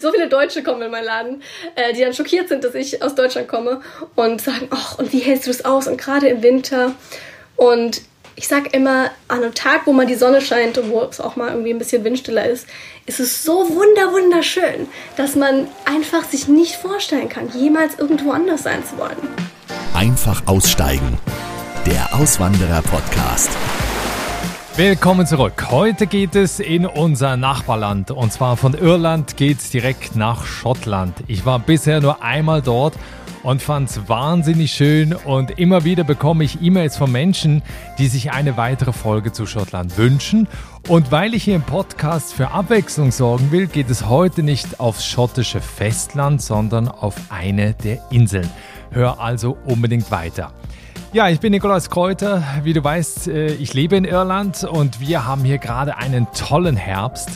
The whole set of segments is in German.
So viele Deutsche kommen in meinen Laden, äh, die dann schockiert sind, dass ich aus Deutschland komme und sagen, ach, und wie hältst du es aus? Und gerade im Winter. Und ich sag immer, an einem Tag, wo mal die Sonne scheint und wo es auch mal irgendwie ein bisschen windstiller ist, ist es so wunder wunderschön, dass man einfach sich nicht vorstellen kann, jemals irgendwo anders sein zu wollen. Einfach aussteigen. Der Auswanderer-Podcast. Willkommen zurück. Heute geht es in unser Nachbarland und zwar von Irland geht es direkt nach Schottland. Ich war bisher nur einmal dort und fand es wahnsinnig schön und immer wieder bekomme ich E-Mails von Menschen, die sich eine weitere Folge zu Schottland wünschen. Und weil ich hier im Podcast für Abwechslung sorgen will, geht es heute nicht aufs schottische Festland, sondern auf eine der Inseln. Hör also unbedingt weiter. Ja, ich bin Nikolaus Kräuter. Wie du weißt, äh, ich lebe in Irland und wir haben hier gerade einen tollen Herbst.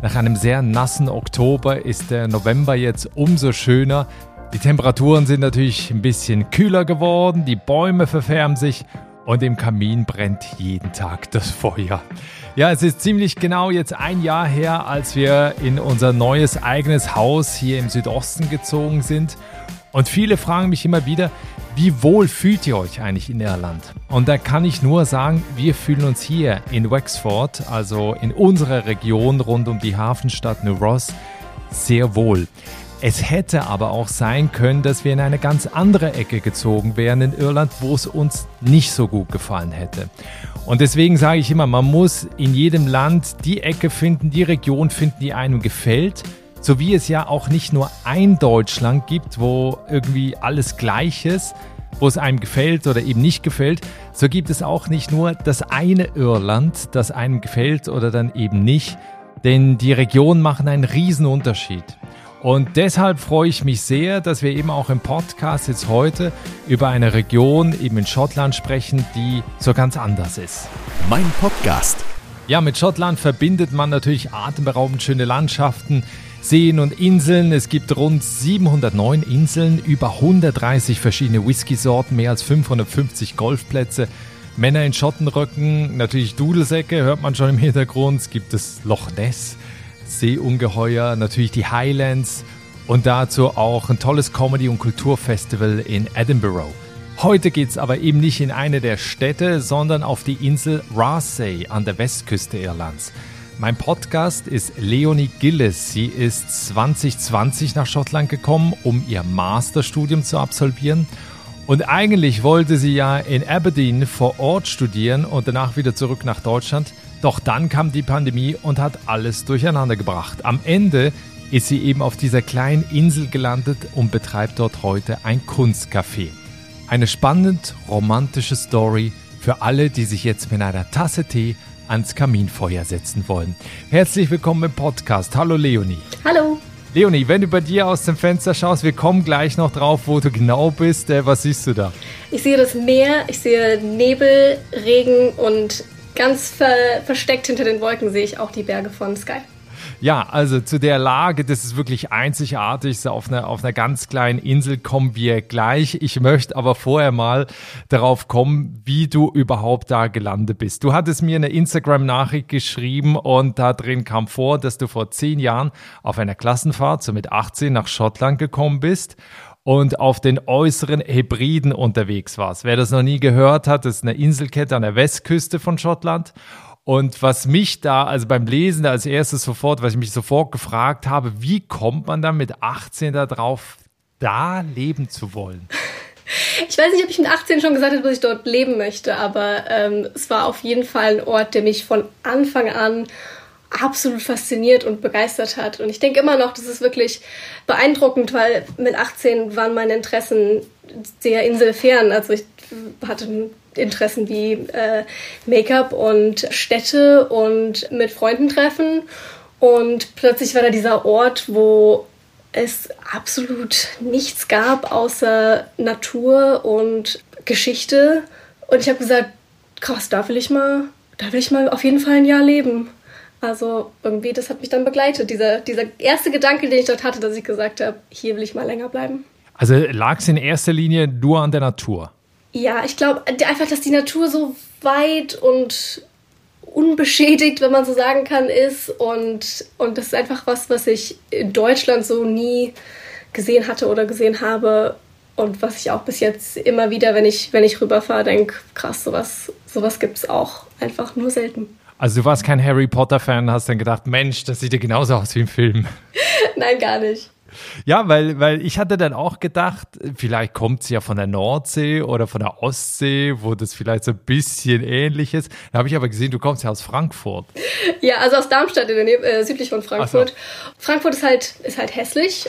Nach einem sehr nassen Oktober ist der November jetzt umso schöner. Die Temperaturen sind natürlich ein bisschen kühler geworden, die Bäume verfärben sich und im Kamin brennt jeden Tag das Feuer. Ja, es ist ziemlich genau jetzt ein Jahr her, als wir in unser neues eigenes Haus hier im Südosten gezogen sind. Und viele fragen mich immer wieder, wie wohl fühlt ihr euch eigentlich in Irland? Und da kann ich nur sagen, wir fühlen uns hier in Wexford, also in unserer Region rund um die Hafenstadt New Ross, sehr wohl. Es hätte aber auch sein können, dass wir in eine ganz andere Ecke gezogen wären in Irland, wo es uns nicht so gut gefallen hätte. Und deswegen sage ich immer, man muss in jedem Land die Ecke finden, die Region finden, die einem gefällt so wie es ja auch nicht nur ein Deutschland gibt, wo irgendwie alles gleich ist, wo es einem gefällt oder eben nicht gefällt, so gibt es auch nicht nur das eine Irland, das einem gefällt oder dann eben nicht, denn die Regionen machen einen riesen Unterschied. Und deshalb freue ich mich sehr, dass wir eben auch im Podcast jetzt heute über eine Region eben in Schottland sprechen, die so ganz anders ist. Mein Podcast. Ja, mit Schottland verbindet man natürlich atemberaubend schöne Landschaften, Seen und Inseln. Es gibt rund 709 Inseln, über 130 verschiedene Whisky-Sorten, mehr als 550 Golfplätze. Männer in Schottenröcken, natürlich Dudelsäcke, hört man schon im Hintergrund. Es gibt das Loch Ness, Seeungeheuer, natürlich die Highlands und dazu auch ein tolles Comedy- und Kulturfestival in Edinburgh. Heute geht es aber eben nicht in eine der Städte, sondern auf die Insel Raasay an der Westküste Irlands. Mein Podcast ist Leonie Gillis. Sie ist 2020 nach Schottland gekommen, um ihr Masterstudium zu absolvieren. Und eigentlich wollte sie ja in Aberdeen vor Ort studieren und danach wieder zurück nach Deutschland. Doch dann kam die Pandemie und hat alles durcheinander gebracht. Am Ende ist sie eben auf dieser kleinen Insel gelandet und betreibt dort heute ein Kunstcafé. Eine spannend romantische Story für alle, die sich jetzt mit einer Tasse Tee ans Kaminfeuer setzen wollen. Herzlich willkommen im Podcast. Hallo Leonie. Hallo. Leonie, wenn du bei dir aus dem Fenster schaust, wir kommen gleich noch drauf, wo du genau bist. Äh, was siehst du da? Ich sehe das Meer, ich sehe Nebel, Regen und ganz ver versteckt hinter den Wolken sehe ich auch die Berge von Sky. Ja, also zu der Lage, das ist wirklich einzigartig. So auf einer, auf einer ganz kleinen Insel kommen wir gleich. Ich möchte aber vorher mal darauf kommen, wie du überhaupt da gelandet bist. Du hattest mir eine Instagram-Nachricht geschrieben und da drin kam vor, dass du vor zehn Jahren auf einer Klassenfahrt, so mit 18, nach Schottland gekommen bist und auf den äußeren Hebriden unterwegs warst. Wer das noch nie gehört hat, das ist eine Inselkette an der Westküste von Schottland. Und was mich da, also beim Lesen als erstes sofort, was ich mich sofort gefragt habe, wie kommt man dann mit 18 darauf, da leben zu wollen? Ich weiß nicht, ob ich mit 18 schon gesagt habe, dass ich dort leben möchte, aber ähm, es war auf jeden Fall ein Ort, der mich von Anfang an absolut fasziniert und begeistert hat. Und ich denke immer noch, das ist wirklich beeindruckend, weil mit 18 waren meine Interessen sehr inselfern. Also ich hatte Interessen wie äh, Make-up und Städte und mit Freunden treffen. Und plötzlich war da dieser Ort, wo es absolut nichts gab außer Natur und Geschichte. Und ich habe gesagt, krass, da will ich mal, da will ich mal auf jeden Fall ein Jahr leben. Also irgendwie, das hat mich dann begleitet. Dieser, dieser erste Gedanke, den ich dort hatte, dass ich gesagt habe, hier will ich mal länger bleiben. Also lag es in erster Linie nur an der Natur? Ja, ich glaube einfach, dass die Natur so weit und unbeschädigt, wenn man so sagen kann, ist. Und, und das ist einfach was, was ich in Deutschland so nie gesehen hatte oder gesehen habe. Und was ich auch bis jetzt immer wieder, wenn ich, wenn ich rüberfahre, denke, krass, sowas, sowas gibt es auch einfach nur selten. Also du warst kein Harry Potter-Fan, hast dann gedacht, Mensch, das sieht ja genauso aus wie im Film. Nein, gar nicht. Ja, weil, weil ich hatte dann auch gedacht, vielleicht kommt sie ja von der Nordsee oder von der Ostsee, wo das vielleicht so ein bisschen ähnlich ist. Da habe ich aber gesehen, du kommst ja aus Frankfurt. Ja, also aus Darmstadt in der Nähe, äh, südlich von Frankfurt. So. Frankfurt ist halt, ist halt hässlich.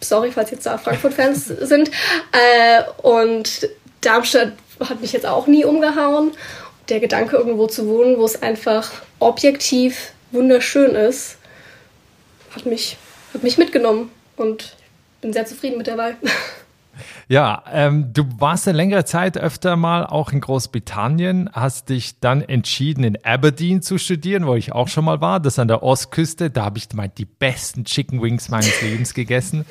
Sorry, falls jetzt da Frankfurt-Fans sind. Äh, und Darmstadt hat mich jetzt auch nie umgehauen. Der Gedanke, irgendwo zu wohnen, wo es einfach objektiv wunderschön ist, hat mich, hat mich mitgenommen und bin sehr zufrieden mit der Wahl. Ja, ähm, du warst eine längere Zeit öfter mal auch in Großbritannien, hast dich dann entschieden, in Aberdeen zu studieren, wo ich auch schon mal war. Das an der Ostküste. Da habe ich mal die besten Chicken Wings meines Lebens gegessen.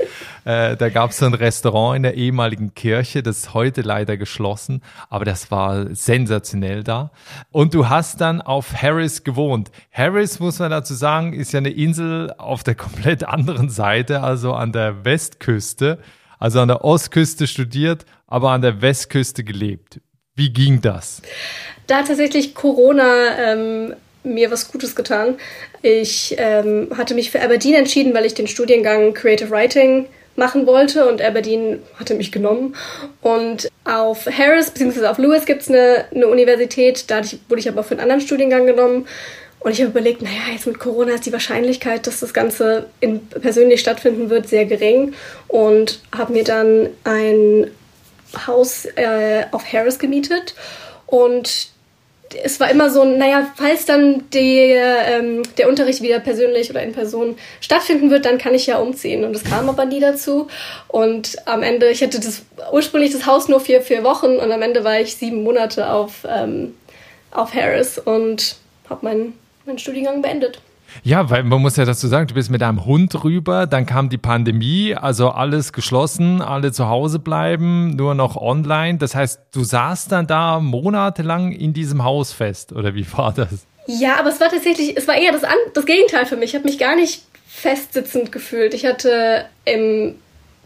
Äh, da gab es so ein Restaurant in der ehemaligen Kirche, das ist heute leider geschlossen, aber das war sensationell da. Und du hast dann auf Harris gewohnt. Harris, muss man dazu sagen, ist ja eine Insel auf der komplett anderen Seite, also an der Westküste also an der Ostküste studiert, aber an der Westküste gelebt. Wie ging das? Da hat tatsächlich Corona ähm, mir was Gutes getan. Ich ähm, hatte mich für Aberdeen entschieden, weil ich den Studiengang Creative Writing machen wollte und Aberdeen hatte mich genommen. Und auf Harris bzw. auf Lewis gibt es eine, eine Universität, da wurde ich aber für einen anderen Studiengang genommen. Und ich habe überlegt, naja, jetzt mit Corona ist die Wahrscheinlichkeit, dass das Ganze in, persönlich stattfinden wird, sehr gering. Und habe mir dann ein Haus äh, auf Harris gemietet. Und es war immer so, naja, falls dann der, ähm, der Unterricht wieder persönlich oder in Person stattfinden wird, dann kann ich ja umziehen. Und es kam aber nie dazu. Und am Ende, ich hatte das ursprünglich das Haus nur für vier Wochen und am Ende war ich sieben Monate auf, ähm, auf Harris und habe meinen meinen Studiengang beendet. Ja, weil man muss ja dazu sagen, du bist mit deinem Hund rüber, dann kam die Pandemie, also alles geschlossen, alle zu Hause bleiben, nur noch online. Das heißt, du saßt dann da monatelang in diesem Haus fest, oder wie war das? Ja, aber es war tatsächlich, es war eher das, das Gegenteil für mich. Ich habe mich gar nicht festsitzend gefühlt. Ich hatte im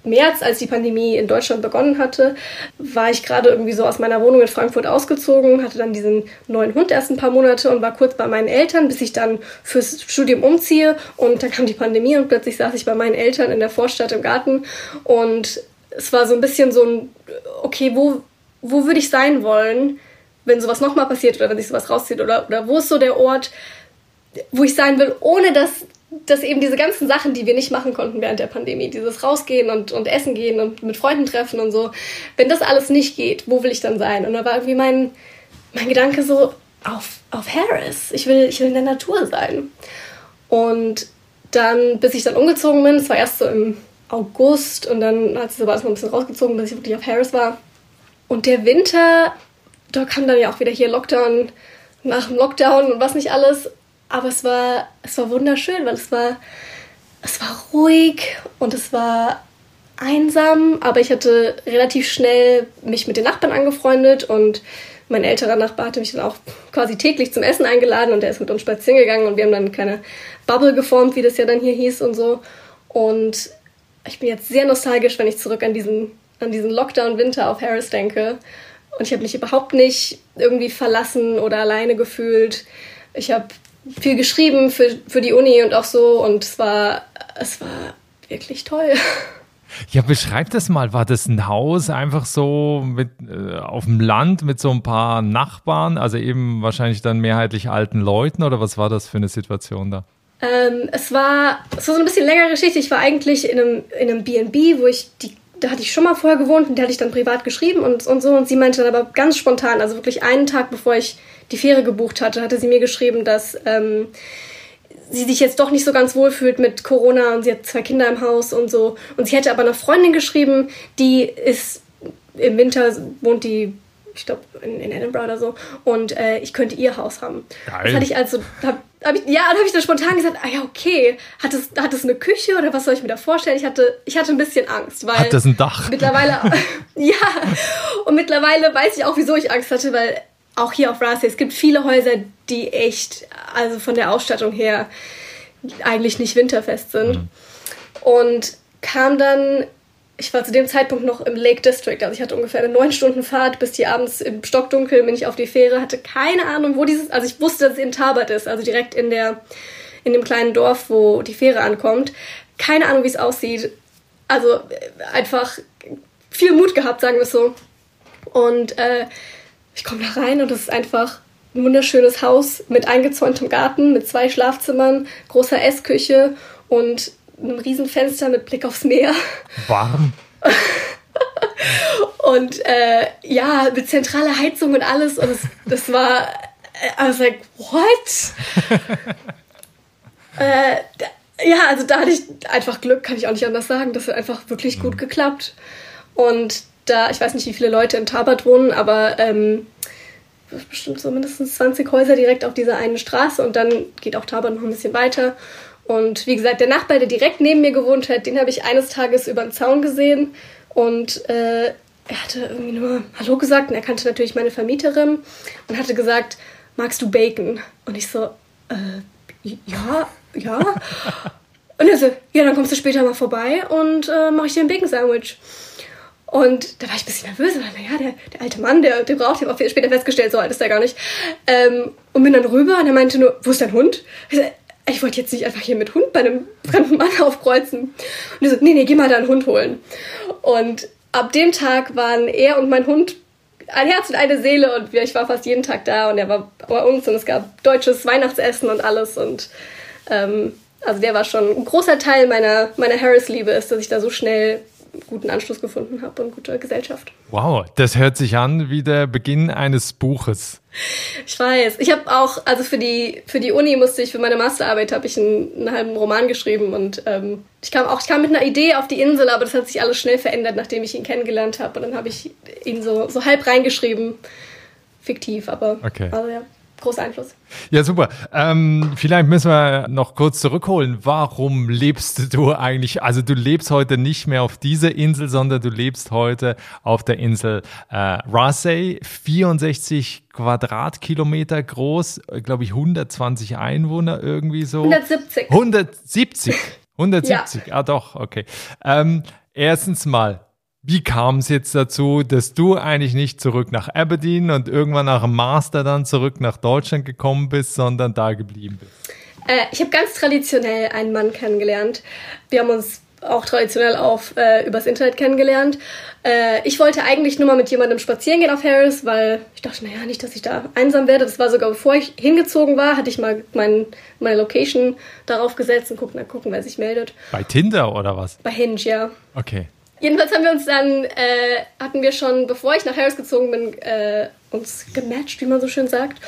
März, als die Pandemie in Deutschland begonnen hatte, war ich gerade irgendwie so aus meiner Wohnung in Frankfurt ausgezogen, hatte dann diesen neuen Hund erst ein paar Monate und war kurz bei meinen Eltern, bis ich dann fürs Studium umziehe. Und dann kam die Pandemie und plötzlich saß ich bei meinen Eltern in der Vorstadt im Garten und es war so ein bisschen so ein, okay, wo, wo würde ich sein wollen, wenn sowas nochmal passiert oder wenn sich sowas rauszieht oder, oder wo ist so der Ort, wo ich sein will, ohne dass dass eben diese ganzen Sachen, die wir nicht machen konnten während der Pandemie, dieses Rausgehen und, und Essen gehen und mit Freunden treffen und so, wenn das alles nicht geht, wo will ich dann sein? Und da war irgendwie mein, mein Gedanke so, auf, auf Harris. Ich will, ich will in der Natur sein. Und dann, bis ich dann umgezogen bin, es war erst so im August und dann hat sich aber erstmal ein bisschen rausgezogen, bis ich wirklich auf Harris war. Und der Winter, da kam dann ja auch wieder hier Lockdown nach dem Lockdown und was nicht alles. Aber es war, es war wunderschön, weil es war, es war ruhig und es war einsam, aber ich hatte relativ schnell mich mit den Nachbarn angefreundet und mein älterer Nachbar hatte mich dann auch quasi täglich zum Essen eingeladen und er ist mit uns spazieren gegangen und wir haben dann eine kleine Bubble geformt, wie das ja dann hier hieß und so. Und ich bin jetzt sehr nostalgisch, wenn ich zurück an diesen, an diesen Lockdown-Winter auf Harris denke. Und ich habe mich überhaupt nicht irgendwie verlassen oder alleine gefühlt. Ich habe viel geschrieben für, für die Uni und auch so und es war, es war wirklich toll. Ja, beschreib das mal. War das ein Haus einfach so mit, äh, auf dem Land mit so ein paar Nachbarn, also eben wahrscheinlich dann mehrheitlich alten Leuten oder was war das für eine Situation da? Ähm, es war, es war so ein bisschen längere Geschichte. Ich war eigentlich in einem, in einem B&B, wo ich die, da hatte ich schon mal vorher gewohnt und der hatte ich dann privat geschrieben und, und so und sie meinte dann aber ganz spontan, also wirklich einen Tag bevor ich die Fähre gebucht hatte, hatte sie mir geschrieben, dass ähm, sie sich jetzt doch nicht so ganz wohl fühlt mit Corona und sie hat zwei Kinder im Haus und so. Und sie hätte aber eine Freundin geschrieben, die ist im Winter wohnt die ich glaube in, in, Edinburgh oder so und äh, ich könnte ihr Haus haben. Geil. Das hatte ich also hab, hab ich, ja, dann habe ich dann spontan gesagt, ah ja okay, hat es hat es eine Küche oder was soll ich mir da vorstellen? Ich hatte ich hatte ein bisschen Angst, weil hat das ein Dach? Mittlerweile ja und mittlerweile weiß ich auch, wieso ich Angst hatte, weil auch hier auf Rasi, es gibt viele Häuser, die echt, also von der Ausstattung her, eigentlich nicht winterfest sind. Mhm. Und kam dann, ich war zu dem Zeitpunkt noch im Lake District, also ich hatte ungefähr eine neun Stunden Fahrt, bis die abends im Stockdunkel bin ich auf die Fähre, hatte keine Ahnung, wo dieses, also ich wusste, dass es in Tabat ist, also direkt in der, in dem kleinen Dorf, wo die Fähre ankommt. Keine Ahnung, wie es aussieht. Also äh, einfach viel Mut gehabt, sagen wir es so. Und äh, ich komme da rein und es ist einfach ein wunderschönes Haus mit eingezäuntem Garten, mit zwei Schlafzimmern, großer Essküche und einem riesen Fenster mit Blick aufs Meer. Warm. und äh, ja, mit zentraler Heizung und alles. Und es, das war, I was like, what? äh, ja, also da hatte ich einfach Glück, kann ich auch nicht anders sagen. Das hat einfach wirklich mhm. gut geklappt. Und da, ich weiß nicht, wie viele Leute in Tabat wohnen, aber ähm, bestimmt so mindestens 20 Häuser direkt auf dieser einen Straße und dann geht auch Tabat noch ein bisschen weiter. Und wie gesagt, der Nachbar, der direkt neben mir gewohnt hat, den habe ich eines Tages über den Zaun gesehen und äh, er hatte irgendwie nur Hallo gesagt und er kannte natürlich meine Vermieterin und hatte gesagt, magst du Bacon? Und ich so, äh, ja, ja. und er so, ja, dann kommst du später mal vorbei und äh, mache ich dir ein Bacon-Sandwich. Und da war ich ein bisschen nervös, weil, naja, der, der alte Mann, der, der braucht, ich habe auch später festgestellt, so alt ist er gar nicht. Ähm, und bin dann rüber und er meinte nur, wo ist dein Hund? Ich, so, ich wollte jetzt nicht einfach hier mit Hund bei einem fremden Mann aufkreuzen. Und er so, nee, nee, geh mal da einen Hund holen. Und ab dem Tag waren er und mein Hund ein Herz und eine Seele und ich war fast jeden Tag da und er war bei uns und es gab deutsches Weihnachtsessen und alles und ähm, also der war schon ein großer Teil meiner, meiner Harris-Liebe ist, dass ich da so schnell guten Anschluss gefunden habe und gute Gesellschaft. Wow, das hört sich an wie der Beginn eines Buches. Ich weiß. Ich habe auch, also für die für die Uni musste ich für meine Masterarbeit habe ich einen, einen, halben Roman geschrieben und ähm, ich kam auch ich kam mit einer Idee auf die Insel, aber das hat sich alles schnell verändert, nachdem ich ihn kennengelernt habe und dann habe ich ihn so so halb reingeschrieben, fiktiv, aber okay. also ja großer Einfluss. Ja, super. Ähm, vielleicht müssen wir noch kurz zurückholen. Warum lebst du eigentlich? Also du lebst heute nicht mehr auf dieser Insel, sondern du lebst heute auf der Insel äh, Rasay, 64 Quadratkilometer groß, glaube ich 120 Einwohner irgendwie so. 170. 170. 170, ja. ah doch, okay. Ähm, erstens mal, wie kam es jetzt dazu, dass du eigentlich nicht zurück nach Aberdeen und irgendwann nach dem Master dann zurück nach Deutschland gekommen bist, sondern da geblieben bist? Äh, ich habe ganz traditionell einen Mann kennengelernt. Wir haben uns auch traditionell auf äh, übers Internet kennengelernt. Äh, ich wollte eigentlich nur mal mit jemandem spazieren gehen auf Harris, weil ich dachte, naja, nicht, dass ich da einsam werde. Das war sogar bevor ich hingezogen war, hatte ich mal mein, meine Location darauf gesetzt und gucken, dann gucken, wer sich meldet. Bei Tinder oder was? Bei Hinge, ja. Okay. Jedenfalls haben wir uns dann, äh, hatten wir schon, bevor ich nach Harris gezogen bin, äh, uns gematcht, wie man so schön sagt.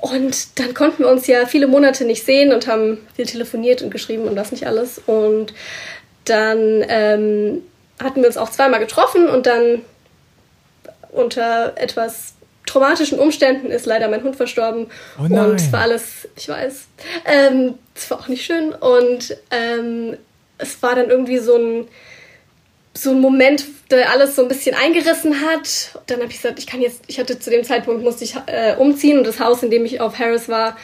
Und dann konnten wir uns ja viele Monate nicht sehen und haben viel telefoniert und geschrieben und das nicht alles. Und dann ähm, hatten wir uns auch zweimal getroffen und dann unter etwas traumatischen Umständen ist leider mein Hund verstorben. Oh und es war alles, ich weiß, ähm, es war auch nicht schön. Und ähm, es war dann irgendwie so ein so ein Moment, der alles so ein bisschen eingerissen hat. Dann habe ich gesagt, ich kann jetzt, ich hatte zu dem Zeitpunkt musste ich äh, umziehen und das Haus, in dem ich auf Harris war,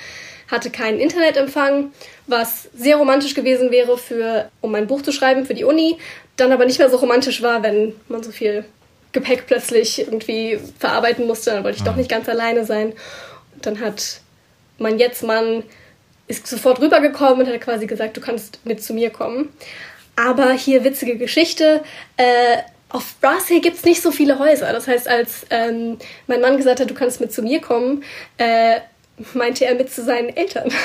hatte keinen Internetempfang, was sehr romantisch gewesen wäre für, um mein Buch zu schreiben für die Uni, dann aber nicht mehr so romantisch war, wenn man so viel Gepäck plötzlich irgendwie verarbeiten musste, dann wollte ich doch nicht ganz alleine sein. Und dann hat mein Jetzt-Mann ist sofort rübergekommen und hat quasi gesagt, du kannst mit zu mir kommen. Aber hier witzige Geschichte. Äh, auf Brassey gibt es nicht so viele Häuser. Das heißt, als ähm, mein Mann gesagt hat, du kannst mit zu mir kommen, äh, meinte er mit zu seinen Eltern.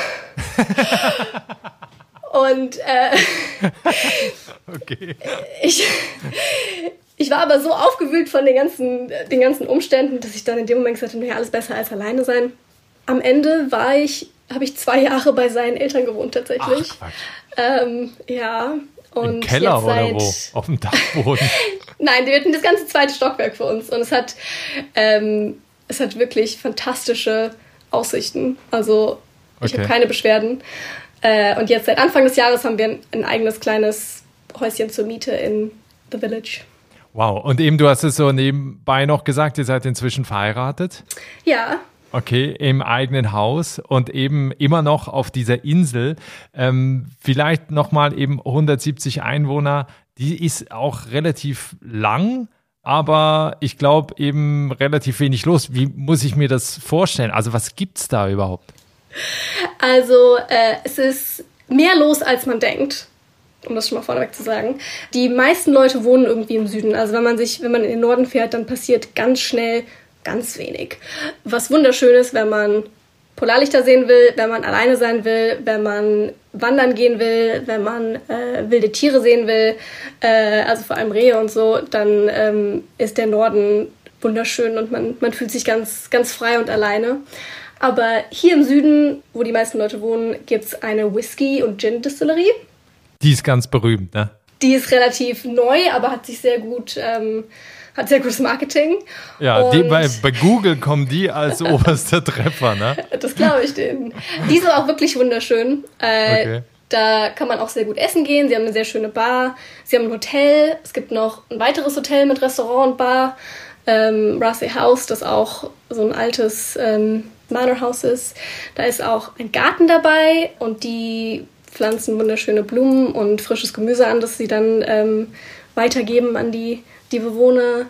Und äh, okay. ich, ich war aber so aufgewühlt von den ganzen, den ganzen Umständen, dass ich dann in dem Moment gesagt habe, naja, alles besser als alleine sein. Am Ende war ich, habe ich zwei Jahre bei seinen Eltern gewohnt tatsächlich. Ach, ähm, ja, und Im Keller oder wo? Auf dem Dachboden? Nein, wir hatten das ganze zweite Stockwerk für uns und es hat, ähm, es hat wirklich fantastische Aussichten. Also ich okay. habe keine Beschwerden. Äh, und jetzt seit Anfang des Jahres haben wir ein, ein eigenes kleines Häuschen zur Miete in The Village. Wow. Und eben, du hast es so nebenbei noch gesagt, ihr seid inzwischen verheiratet. Ja. Okay, im eigenen Haus und eben immer noch auf dieser Insel. Ähm, vielleicht nochmal eben 170 Einwohner. Die ist auch relativ lang, aber ich glaube eben relativ wenig los. Wie muss ich mir das vorstellen? Also was gibt's da überhaupt? Also äh, es ist mehr los, als man denkt um das schon mal vorneweg zu sagen. Die meisten Leute wohnen irgendwie im Süden. Also wenn man sich, wenn man in den Norden fährt, dann passiert ganz schnell ganz wenig. Was wunderschön ist, wenn man Polarlichter sehen will, wenn man alleine sein will, wenn man wandern gehen will, wenn man äh, wilde Tiere sehen will, äh, also vor allem Rehe und so, dann ähm, ist der Norden wunderschön und man, man fühlt sich ganz, ganz frei und alleine. Aber hier im Süden, wo die meisten Leute wohnen, gibt es eine Whisky- und Gin-Distillerie. Die ist ganz berühmt, ne? Die ist relativ neu, aber hat sich sehr gut, ähm, hat sehr gutes Marketing. Ja, die, bei, bei Google kommen die als oberster Treffer, ne? Das glaube ich denen. Die sind auch wirklich wunderschön. Äh, okay. Da kann man auch sehr gut essen gehen. Sie haben eine sehr schöne Bar. Sie haben ein Hotel. Es gibt noch ein weiteres Hotel mit Restaurant und Bar. Ähm, Rassay House, das auch so ein altes ähm, Manor House ist. Da ist auch ein Garten dabei und die pflanzen wunderschöne Blumen und frisches Gemüse an, das sie dann ähm, weitergeben an die, die Bewohner.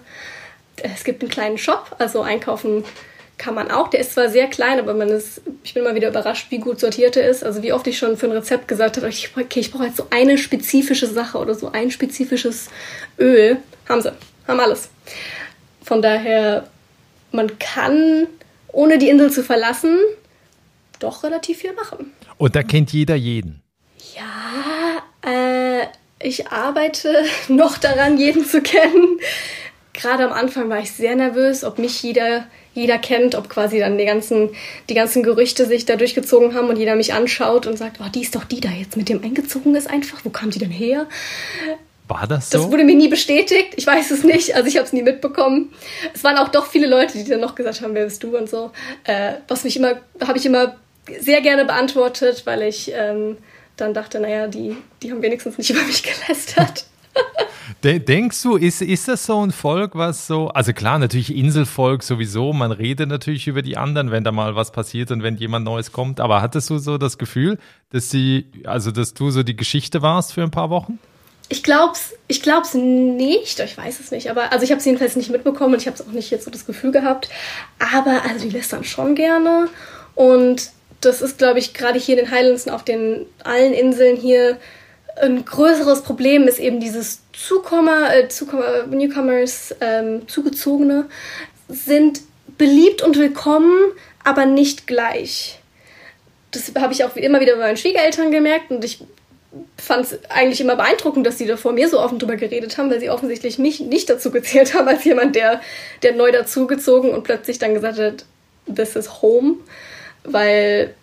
Es gibt einen kleinen Shop, also einkaufen kann man auch. Der ist zwar sehr klein, aber man ist, ich bin immer wieder überrascht, wie gut sortiert er ist. Also wie oft ich schon für ein Rezept gesagt habe, ich, okay, ich brauche jetzt so eine spezifische Sache oder so ein spezifisches Öl. Haben sie, haben alles. Von daher, man kann, ohne die Insel zu verlassen, doch relativ viel machen. Und da kennt jeder jeden. Ja, äh, ich arbeite noch daran, jeden zu kennen. Gerade am Anfang war ich sehr nervös, ob mich jeder, jeder kennt, ob quasi dann die ganzen, die ganzen Gerüchte sich da durchgezogen haben und jeder mich anschaut und sagt, oh, die ist doch die da jetzt mit dem eingezogen ist einfach. Wo kam die denn her? War das so? Das wurde mir nie bestätigt. Ich weiß es nicht. Also ich habe es nie mitbekommen. Es waren auch doch viele Leute, die dann noch gesagt haben, wer bist du und so. Äh, was mich immer, habe ich immer sehr gerne beantwortet, weil ich ähm, dann dachte, naja, die, die haben wenigstens nicht über mich gelästert. Denkst du, ist, ist das so ein Volk, was so, also klar, natürlich Inselvolk sowieso, man redet natürlich über die anderen, wenn da mal was passiert und wenn jemand Neues kommt, aber hattest du so das Gefühl, dass sie, also dass du so die Geschichte warst für ein paar Wochen? Ich glaub's, ich glaub's nicht, ich weiß es nicht, aber also ich habe es jedenfalls nicht mitbekommen und ich habe es auch nicht jetzt so das Gefühl gehabt, aber also die lästern schon gerne und das ist, glaube ich, gerade hier in den Highlands und auf den allen Inseln hier ein größeres Problem ist eben dieses Zukommer, äh, Zukommer Newcomers, ähm, Zugezogene sind beliebt und willkommen, aber nicht gleich. Das habe ich auch immer wieder bei meinen Schwiegereltern gemerkt und ich fand es eigentlich immer beeindruckend, dass sie da vor mir so offen drüber geredet haben, weil sie offensichtlich mich nicht dazu gezählt haben als jemand, der, der neu dazugezogen und plötzlich dann gesagt hat, this is home weil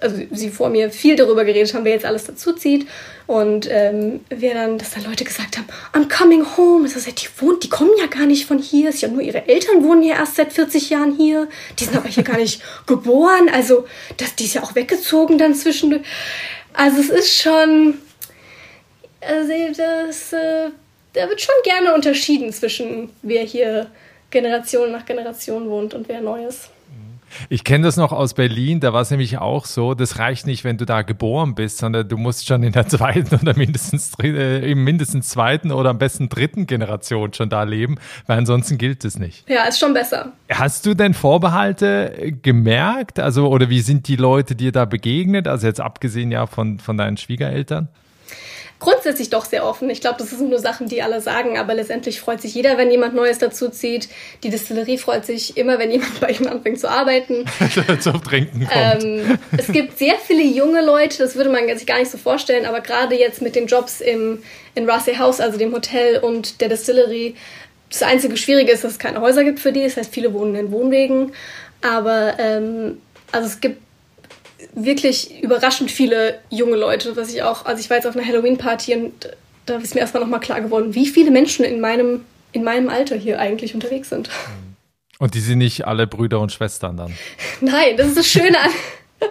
also sie vor mir viel darüber geredet haben, wer jetzt alles dazu zieht. Und ähm, wir dann, dass da Leute gesagt haben, I'm coming home. Das heißt, die wohnt, die kommen ja gar nicht von hier. Es ist ja nur ihre Eltern wohnen ja erst seit 40 Jahren hier. Die sind aber hier gar nicht geboren. Also, das, die ist ja auch weggezogen dann zwischendurch. Also es ist schon. Also das, äh, da wird schon gerne unterschieden zwischen wer hier Generation nach Generation wohnt und wer neu ist. Ich kenne das noch aus Berlin, da war es nämlich auch so, das reicht nicht, wenn du da geboren bist, sondern du musst schon in der zweiten oder mindestens, äh, mindestens zweiten oder am besten dritten Generation schon da leben, weil ansonsten gilt es nicht. Ja, ist schon besser. Hast du denn Vorbehalte gemerkt? Also, oder wie sind die Leute dir da begegnet? Also jetzt abgesehen ja von, von deinen Schwiegereltern? Grundsätzlich doch sehr offen. Ich glaube, das sind nur Sachen, die alle sagen, aber letztendlich freut sich jeder, wenn jemand Neues dazu zieht. Die Distillerie freut sich immer, wenn jemand bei ihm anfängt zu arbeiten. Zum Trinken kommt. Ähm, es gibt sehr viele junge Leute, das würde man sich gar nicht so vorstellen, aber gerade jetzt mit den Jobs im, in Rassay House, also dem Hotel und der Distillerie, das einzige Schwierige ist, dass es keine Häuser gibt für die. Das heißt, viele wohnen in Wohnwegen. Aber ähm, also es gibt wirklich überraschend viele junge Leute, was ich auch, also ich war jetzt auf einer Halloween-Party und da ist mir erstmal nochmal klar geworden, wie viele Menschen in meinem, in meinem Alter hier eigentlich unterwegs sind. Und die sind nicht alle Brüder und Schwestern dann? Nein, das ist das Schöne an,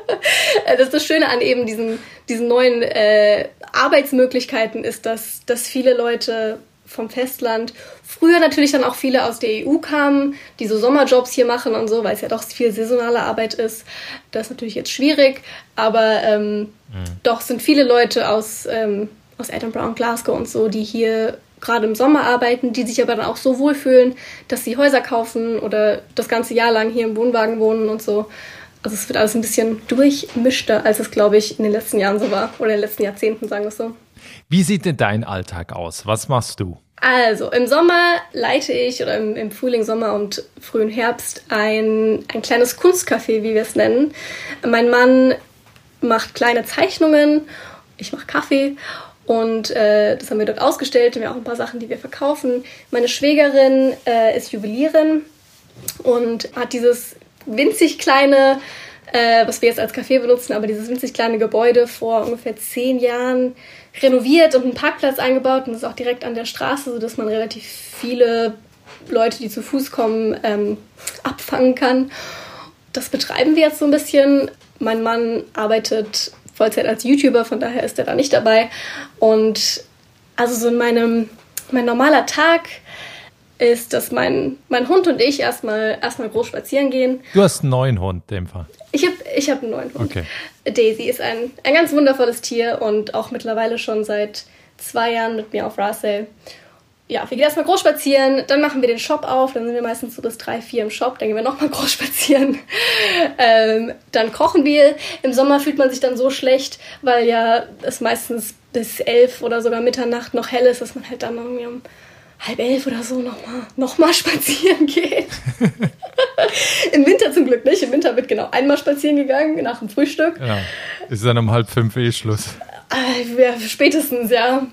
das ist das Schöne an eben diesen, diesen neuen äh, Arbeitsmöglichkeiten ist, dass, dass viele Leute vom Festland. Früher natürlich dann auch viele aus der EU kamen, die so Sommerjobs hier machen und so, weil es ja doch viel saisonale Arbeit ist. Das ist natürlich jetzt schwierig, aber ähm, mhm. doch sind viele Leute aus, ähm, aus Edinburgh und Glasgow und so, die hier gerade im Sommer arbeiten, die sich aber dann auch so wohlfühlen, dass sie Häuser kaufen oder das ganze Jahr lang hier im Wohnwagen wohnen und so. Also es wird alles ein bisschen durchmischter, als es, glaube ich, in den letzten Jahren so war. Oder in den letzten Jahrzehnten, sagen wir es so. Wie sieht denn dein Alltag aus? Was machst du? Also, im Sommer leite ich, oder im, im Frühling, Sommer und frühen Herbst, ein, ein kleines Kunstcafé, wie wir es nennen. Mein Mann macht kleine Zeichnungen, ich mache Kaffee und äh, das haben wir dort ausgestellt. Wir haben auch ein paar Sachen, die wir verkaufen. Meine Schwägerin äh, ist Juwelierin und hat dieses winzig kleine, äh, was wir jetzt als Café benutzen, aber dieses winzig kleine Gebäude vor ungefähr zehn Jahren renoviert und einen Parkplatz eingebaut und das ist auch direkt an der Straße, sodass man relativ viele Leute, die zu Fuß kommen, ähm, abfangen kann. Das betreiben wir jetzt so ein bisschen. Mein Mann arbeitet Vollzeit als YouTuber, von daher ist er da nicht dabei. Und also so in meinem, mein normaler Tag ist, dass mein, mein Hund und ich erstmal, erstmal groß spazieren gehen. Du hast einen neuen Hund, dem Fall. Ich habe ich hab einen neuen Hund. Okay. Daisy ist ein, ein ganz wundervolles Tier und auch mittlerweile schon seit zwei Jahren mit mir auf Russell. Ja, wir gehen erstmal groß spazieren, dann machen wir den Shop auf, dann sind wir meistens so bis drei, vier im Shop, dann gehen wir nochmal groß spazieren. Ähm, dann kochen wir. Im Sommer fühlt man sich dann so schlecht, weil ja es meistens bis elf oder sogar Mitternacht noch hell ist, dass man halt dann irgendwie um halb elf oder so nochmal noch mal spazieren geht. Im Winter zum Glück nicht. Im Winter wird genau einmal spazieren gegangen nach dem Frühstück. Ja. Ist dann um halb fünf eh Schluss. Äh, spätestens, ja.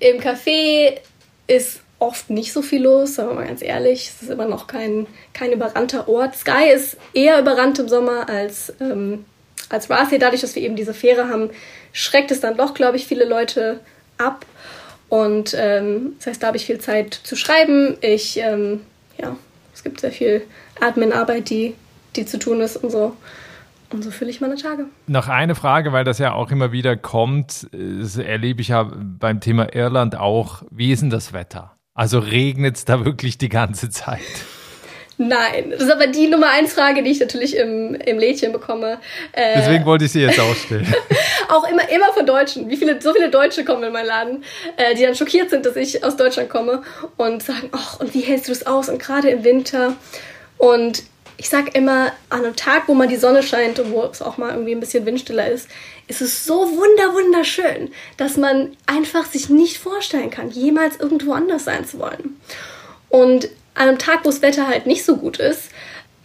Im Café ist oft nicht so viel los, sagen wir mal ganz ehrlich. Es ist immer noch kein, kein überrannter Ort. Sky ist eher überrannt im Sommer als, ähm, als Rathi. Dadurch, dass wir eben diese Fähre haben, schreckt es dann doch, glaube ich, viele Leute ab. Und ähm, das heißt, da habe ich viel Zeit zu schreiben. Ich, ähm, ja, es gibt sehr viel Admin-Arbeit, die, die zu tun ist und so. Und so fülle ich meine Tage. Noch eine Frage, weil das ja auch immer wieder kommt, das erlebe ich ja beim Thema Irland auch. Wie ist denn das Wetter? Also regnet es da wirklich die ganze Zeit? Nein, das ist aber die Nummer eins Frage, die ich natürlich im, im Lädchen bekomme. Äh, Deswegen wollte ich sie jetzt ausstellen. auch immer, immer von Deutschen. Wie viele, so viele Deutsche kommen in meinen Laden, äh, die dann schockiert sind, dass ich aus Deutschland komme und sagen, ach, und wie hältst du das aus? Und gerade im Winter. Und ich sag immer, an einem Tag, wo mal die Sonne scheint und wo es auch mal irgendwie ein bisschen windstiller ist, ist es so wunder, wunderschön, dass man einfach sich nicht vorstellen kann, jemals irgendwo anders sein zu wollen. Und an einem Tag, wo das Wetter halt nicht so gut ist,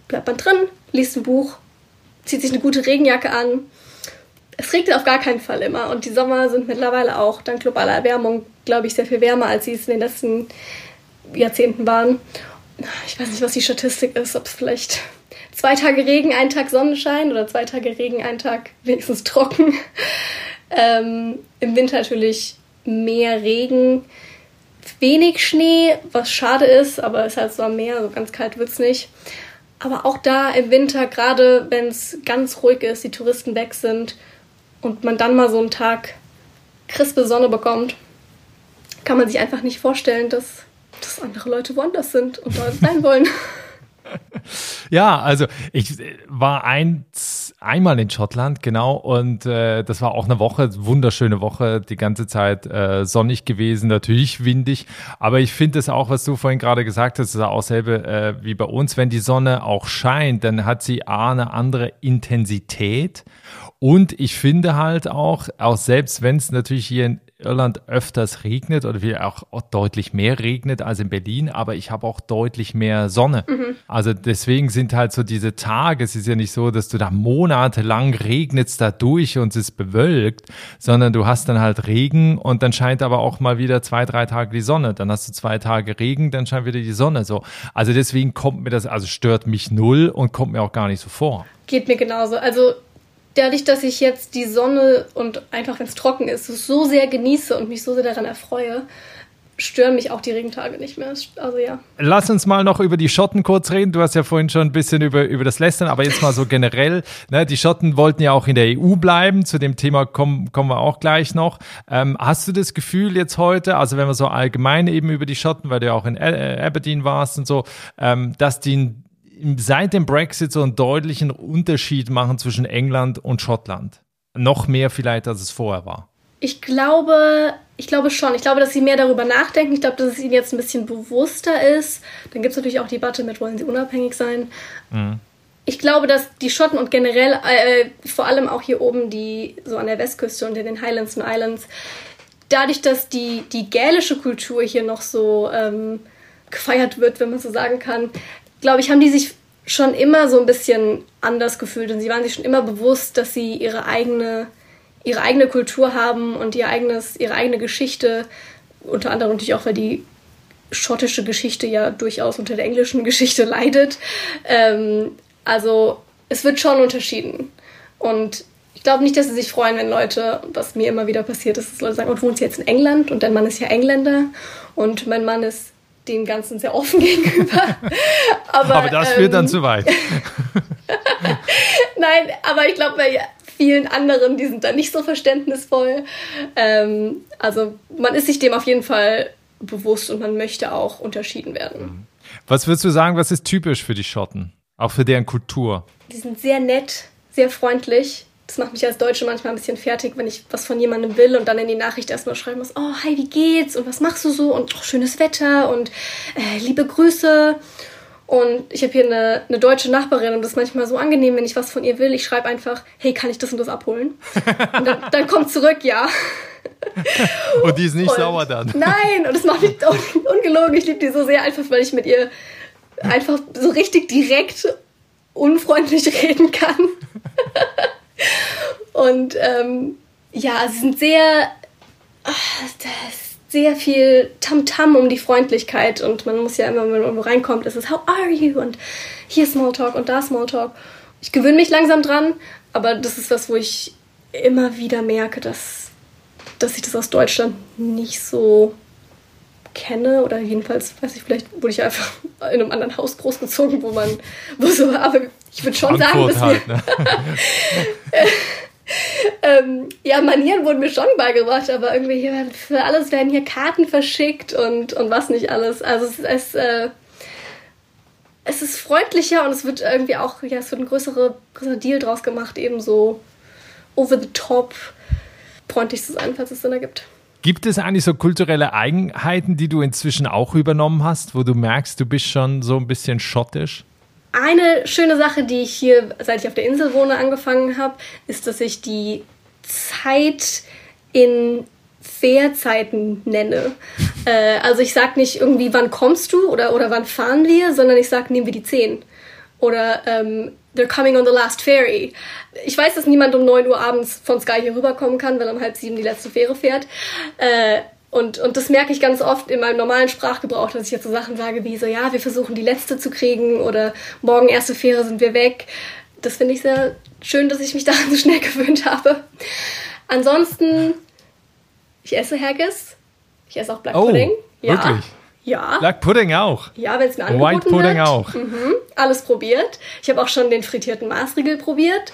bleibt man drin, liest ein Buch, zieht sich eine gute Regenjacke an. Es regnet auf gar keinen Fall immer und die Sommer sind mittlerweile auch dank globaler Erwärmung, glaube ich, sehr viel wärmer, als sie es in den letzten Jahrzehnten waren. Ich weiß nicht, was die Statistik ist, ob es vielleicht zwei Tage Regen, ein Tag Sonnenschein oder zwei Tage Regen, ein Tag wenigstens trocken. Ähm, Im Winter natürlich mehr Regen wenig Schnee, was schade ist, aber es ist halt so am Meer, so ganz kalt wird es nicht. Aber auch da im Winter, gerade wenn es ganz ruhig ist, die Touristen weg sind und man dann mal so einen Tag crispe Sonne bekommt, kann man sich einfach nicht vorstellen, dass, dass andere Leute woanders sind und dort sein wollen. Ja, also ich war eins, einmal in Schottland, genau, und äh, das war auch eine Woche, wunderschöne Woche, die ganze Zeit äh, sonnig gewesen, natürlich windig, aber ich finde es auch, was du vorhin gerade gesagt hast, ist auch selbe äh, wie bei uns, wenn die Sonne auch scheint, dann hat sie A, eine andere Intensität. Und ich finde halt auch, auch selbst wenn es natürlich hier in Irland öfters regnet oder wie auch deutlich mehr regnet als in Berlin, aber ich habe auch deutlich mehr Sonne. Mhm. Also deswegen sind halt so diese Tage, es ist ja nicht so, dass du da monatelang regnet's da durch und es ist bewölkt, sondern du hast dann halt Regen und dann scheint aber auch mal wieder zwei, drei Tage die Sonne. Dann hast du zwei Tage Regen, dann scheint wieder die Sonne so. Also deswegen kommt mir das, also stört mich null und kommt mir auch gar nicht so vor. Geht mir genauso. Also dadurch, dass ich jetzt die Sonne und einfach, wenn es trocken ist, so sehr genieße und mich so sehr daran erfreue, stören mich auch die Regentage nicht mehr. Also ja. Lass uns mal noch über die Schotten kurz reden. Du hast ja vorhin schon ein bisschen über, über das Lästern, aber jetzt mal so generell. Ne, die Schotten wollten ja auch in der EU bleiben. Zu dem Thema kommen, kommen wir auch gleich noch. Ähm, hast du das Gefühl jetzt heute, also wenn wir so allgemein eben über die Schotten, weil du ja auch in Aberdeen warst und so, ähm, dass die seit dem Brexit so einen deutlichen Unterschied machen zwischen England und Schottland? Noch mehr vielleicht, als es vorher war. Ich glaube, ich glaube schon. Ich glaube, dass sie mehr darüber nachdenken. Ich glaube, dass es ihnen jetzt ein bisschen bewusster ist. Dann gibt es natürlich auch die Debatte mit, wollen sie unabhängig sein. Mhm. Ich glaube, dass die Schotten und generell, äh, vor allem auch hier oben, die so an der Westküste und in den Highlands und Islands, dadurch, dass die, die gälische Kultur hier noch so ähm, gefeiert wird, wenn man so sagen kann, glaube ich, haben die sich schon immer so ein bisschen anders gefühlt und sie waren sich schon immer bewusst, dass sie ihre eigene ihre eigene Kultur haben und ihr eigenes, ihre eigene Geschichte, unter anderem natürlich auch, weil die schottische Geschichte ja durchaus unter der englischen Geschichte leidet. Ähm, also es wird schon unterschieden. Und ich glaube nicht, dass sie sich freuen, wenn Leute, was mir immer wieder passiert ist, dass Leute sagen, oh, du wohnst jetzt in England und dein Mann ist ja Engländer und mein Mann ist dem Ganzen sehr offen gegenüber. aber, aber das ähm, führt dann ähm, zu weit. Nein, aber ich glaube, vielen anderen, die sind da nicht so verständnisvoll. Ähm, also man ist sich dem auf jeden Fall bewusst und man möchte auch unterschieden werden. Mhm. Was würdest du sagen, was ist typisch für die Schotten? Auch für deren Kultur? Die sind sehr nett, sehr freundlich. Das macht mich als Deutsche manchmal ein bisschen fertig, wenn ich was von jemandem will und dann in die Nachricht erstmal schreiben muss, oh, hi, wie geht's und was machst du so und oh, schönes Wetter und äh, liebe Grüße. Und ich habe hier eine, eine deutsche Nachbarin und das ist manchmal so angenehm, wenn ich was von ihr will. Ich schreibe einfach, hey, kann ich das und das abholen? Und dann, dann kommt zurück, ja. und die ist nicht und, sauer dann. Nein, und das macht mich ungelogen. Ich liebe die so sehr einfach, weil ich mit ihr einfach so richtig direkt unfreundlich reden kann. Und ähm, ja, sie sind sehr. Das, sehr viel Tamtam -Tam um die Freundlichkeit und man muss ja immer, wenn man irgendwo reinkommt, ist es How are you? Und hier Smalltalk und da Smalltalk. Ich gewöhne mich langsam dran, aber das ist was, wo ich immer wieder merke, dass, dass ich das aus Deutschland nicht so kenne oder jedenfalls, weiß ich, vielleicht wurde ich einfach in einem anderen Haus großgezogen, wo man, wo so, aber ich würde schon Frankfurt sagen, dass halt, ne? ähm, ja, Manieren wurden mir schon beigebracht, aber irgendwie hier, für alles werden hier Karten verschickt und, und was nicht alles. Also es, es, äh, es ist freundlicher und es wird irgendwie auch, ja, es wird ein größerer, größerer Deal draus gemacht, eben so over the top freundlich zu sein, falls es Sinn ergibt. Gibt es eigentlich so kulturelle Eigenheiten, die du inzwischen auch übernommen hast, wo du merkst, du bist schon so ein bisschen schottisch? Eine schöne Sache, die ich hier, seit ich auf der Insel wohne, angefangen habe, ist, dass ich die Zeit in Fährzeiten nenne. Äh, also ich sage nicht irgendwie, wann kommst du oder, oder wann fahren wir, sondern ich sage, nehmen wir die 10. Oder ähm, they're coming on the last ferry. Ich weiß, dass niemand um 9 Uhr abends von Sky hier rüberkommen kann, weil um halb sieben die letzte Fähre fährt. Äh, und, und das merke ich ganz oft in meinem normalen Sprachgebrauch, dass ich jetzt so Sachen sage wie so, ja, wir versuchen die letzte zu kriegen oder morgen erste Fähre sind wir weg. Das finde ich sehr schön, dass ich mich daran so schnell gewöhnt habe. Ansonsten, ich esse Haggis. Ich esse auch Black oh, Pudding. Ja. Wirklich? Ja. Black Pudding auch. Ja, wenn es mir angeboten White Pudding wird. auch. Mhm, alles probiert. Ich habe auch schon den frittierten Maßriegel probiert.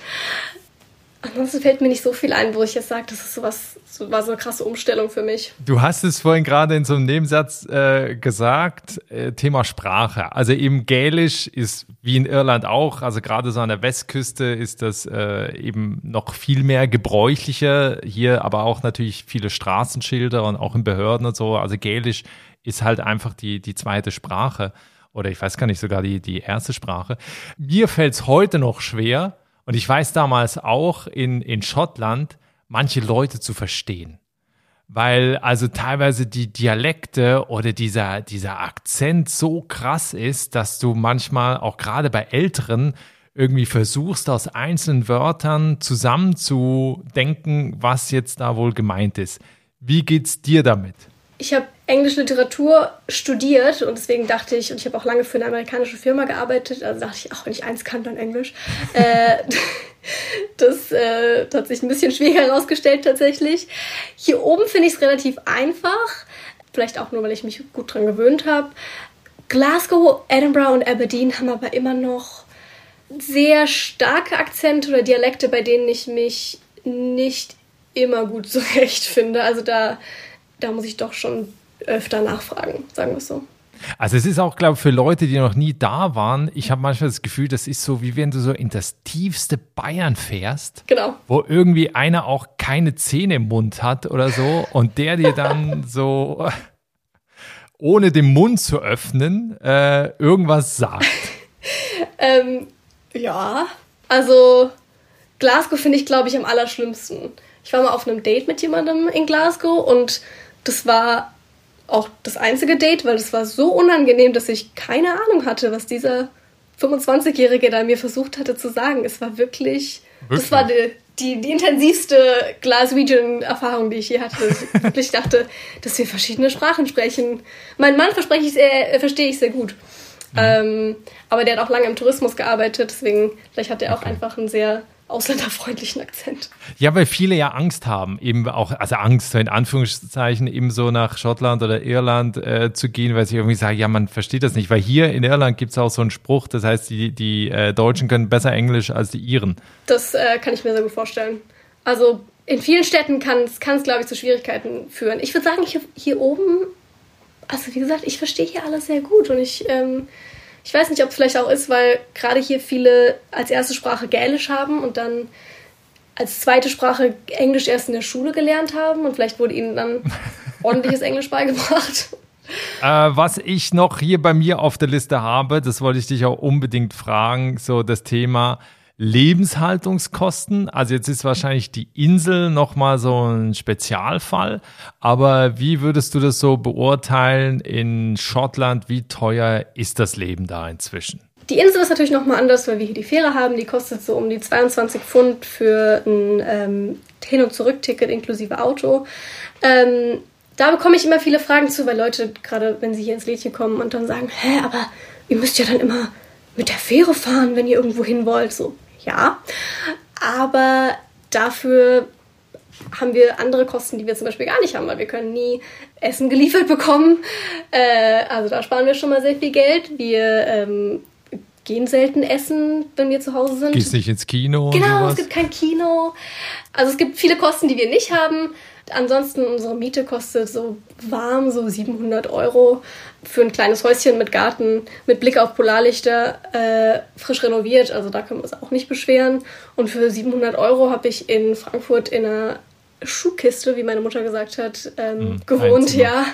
Ansonsten fällt mir nicht so viel ein, wo ich jetzt sage, das ist sowas, so, war so eine krasse Umstellung für mich. Du hast es vorhin gerade in so einem Nebensatz äh, gesagt, äh, Thema Sprache. Also eben Gälisch ist wie in Irland auch, also gerade so an der Westküste ist das äh, eben noch viel mehr gebräuchlicher. Hier aber auch natürlich viele Straßenschilder und auch in Behörden und so. Also Gälisch ist halt einfach die, die zweite Sprache. Oder ich weiß gar nicht, sogar die, die erste Sprache. Mir fällt es heute noch schwer, und ich weiß damals auch in, in Schottland, manche Leute zu verstehen. Weil also teilweise die Dialekte oder dieser, dieser Akzent so krass ist, dass du manchmal auch gerade bei Älteren irgendwie versuchst, aus einzelnen Wörtern zusammenzudenken, was jetzt da wohl gemeint ist. Wie geht's dir damit? Ich habe englische Literatur studiert und deswegen dachte ich, und ich habe auch lange für eine amerikanische Firma gearbeitet, also dachte ich, auch wenn ich eins kann, dann Englisch. äh, das äh, hat sich ein bisschen schwieriger herausgestellt tatsächlich. Hier oben finde ich es relativ einfach. Vielleicht auch nur, weil ich mich gut dran gewöhnt habe. Glasgow, Edinburgh und Aberdeen haben aber immer noch sehr starke Akzente oder Dialekte, bei denen ich mich nicht immer gut zurechtfinde. Also da, da muss ich doch schon öfter nachfragen, sagen wir es so. Also es ist auch, glaube ich, für Leute, die noch nie da waren, ich habe manchmal das Gefühl, das ist so, wie wenn du so in das tiefste Bayern fährst. Genau. Wo irgendwie einer auch keine Zähne im Mund hat oder so und der dir dann so, ohne den Mund zu öffnen, äh, irgendwas sagt. ähm, ja, also Glasgow finde ich, glaube ich, am allerschlimmsten. Ich war mal auf einem Date mit jemandem in Glasgow und das war auch das einzige Date, weil es war so unangenehm, dass ich keine Ahnung hatte, was dieser 25-Jährige da mir versucht hatte zu sagen. Es war wirklich, wirklich? das war die, die, die intensivste Glaswegian-Erfahrung, die ich je hatte. Ich wirklich dachte, dass wir verschiedene Sprachen sprechen. Mein Mann verspreche ich sehr, äh, verstehe ich sehr gut. Mhm. Ähm, aber der hat auch lange im Tourismus gearbeitet, deswegen vielleicht hat er auch okay. einfach einen sehr ausländerfreundlichen Akzent. Ja, weil viele ja Angst haben, eben auch, also Angst, in Anführungszeichen, eben so nach Schottland oder Irland äh, zu gehen, weil sie irgendwie sagen, ja, man versteht das nicht. Weil hier in Irland gibt es auch so einen Spruch, das heißt, die, die äh, Deutschen können besser Englisch als die Iren. Das äh, kann ich mir sehr gut vorstellen. Also in vielen Städten kann es, glaube ich, zu Schwierigkeiten führen. Ich würde sagen, hier, hier oben, also wie gesagt, ich verstehe hier alles sehr gut und ich ähm, ich weiß nicht, ob es vielleicht auch ist, weil gerade hier viele als erste Sprache Gälisch haben und dann als zweite Sprache Englisch erst in der Schule gelernt haben und vielleicht wurde ihnen dann ordentliches Englisch beigebracht. Äh, was ich noch hier bei mir auf der Liste habe, das wollte ich dich auch unbedingt fragen, so das Thema Lebenshaltungskosten. Also jetzt ist wahrscheinlich die Insel nochmal so ein Spezialfall. Aber wie würdest du das so beurteilen in Schottland? Wie teuer ist das Leben da inzwischen? Die Insel ist natürlich nochmal anders, weil wir hier die Fähre haben. Die kostet so um die 22 Pfund für ein ähm, Hin- und Zurück-Ticket inklusive Auto. Ähm, da bekomme ich immer viele Fragen zu, weil Leute, gerade wenn sie hier ins Lädchen kommen und dann sagen, hä, aber ihr müsst ja dann immer mit der Fähre fahren, wenn ihr irgendwo hin wollt. So, ja. Aber dafür haben wir andere Kosten, die wir zum Beispiel gar nicht haben, weil wir können nie Essen geliefert bekommen. Äh, also da sparen wir schon mal sehr viel Geld. Wir ähm, gehen selten essen, wenn wir zu Hause sind. Gehst nicht ins Kino? Genau, es gibt kein Kino. Also es gibt viele Kosten, die wir nicht haben. Ansonsten unsere Miete kostet so warm so 700 Euro für ein kleines Häuschen mit Garten, mit Blick auf Polarlichter, äh, frisch renoviert. Also da können wir uns auch nicht beschweren. Und für 700 Euro habe ich in Frankfurt in einer Schuhkiste, wie meine Mutter gesagt hat, ähm, mhm, gewohnt, ja.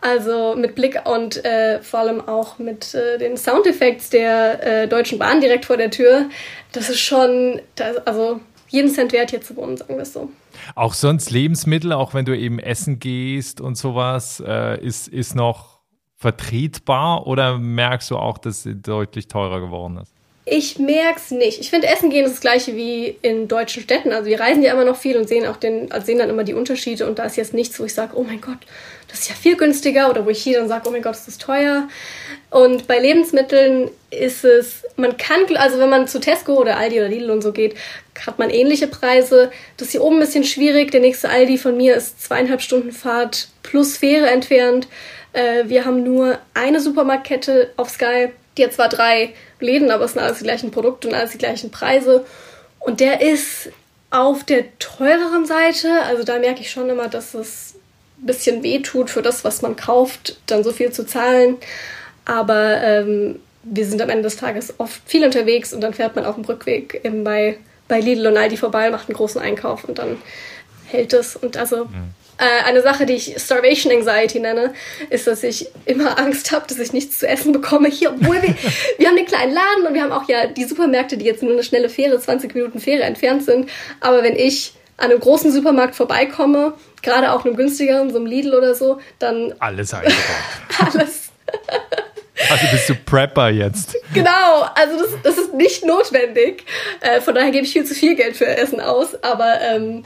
Also mit Blick und äh, vor allem auch mit äh, den Soundeffekts der äh, Deutschen Bahn direkt vor der Tür. Das ist schon, das, also jeden Cent wert hier zu wohnen, sagen wir es so. Auch sonst Lebensmittel, auch wenn du eben essen gehst und sowas, äh, ist, ist noch vertretbar oder merkst du auch, dass es deutlich teurer geworden ist? Ich merke es nicht. Ich finde, Essen gehen ist das gleiche wie in deutschen Städten. Also wir reisen ja immer noch viel und sehen auch den, also sehen dann immer die Unterschiede und da ist jetzt nichts, wo ich sage, oh mein Gott, das ist ja viel günstiger oder wo ich hier dann sage, oh mein Gott, das ist teuer. Und bei Lebensmitteln ist es, man kann, also wenn man zu Tesco oder Aldi oder Lidl und so geht, hat man ähnliche Preise. Das ist hier oben ein bisschen schwierig. Der nächste Aldi von mir ist zweieinhalb Stunden Fahrt plus Fähre entfernt. Äh, wir haben nur eine Supermarktkette auf Sky. Die hat zwar drei Läden, aber es sind alles die gleichen Produkte und alles die gleichen Preise. Und der ist auf der teureren Seite. Also da merke ich schon immer, dass es ein bisschen wehtut für das, was man kauft, dann so viel zu zahlen. Aber ähm, wir sind am Ende des Tages oft viel unterwegs und dann fährt man auf dem Rückweg eben bei, bei Lidl und Aldi vorbei, macht einen großen Einkauf und dann hält es. Und also mhm. Äh, eine Sache, die ich Starvation Anxiety nenne, ist, dass ich immer Angst habe, dass ich nichts zu essen bekomme hier, obwohl wir, wir haben den kleinen Laden und wir haben auch ja die Supermärkte, die jetzt nur eine schnelle Fähre, 20 Minuten Fähre entfernt sind. Aber wenn ich an einem großen Supermarkt vorbeikomme, gerade auch einem günstigeren, so einem Lidl oder so, dann. Alles eingebaut. alles. Also bist du Prepper jetzt. Genau, also das, das ist nicht notwendig. Äh, von daher gebe ich viel zu viel Geld für Essen aus, aber ähm,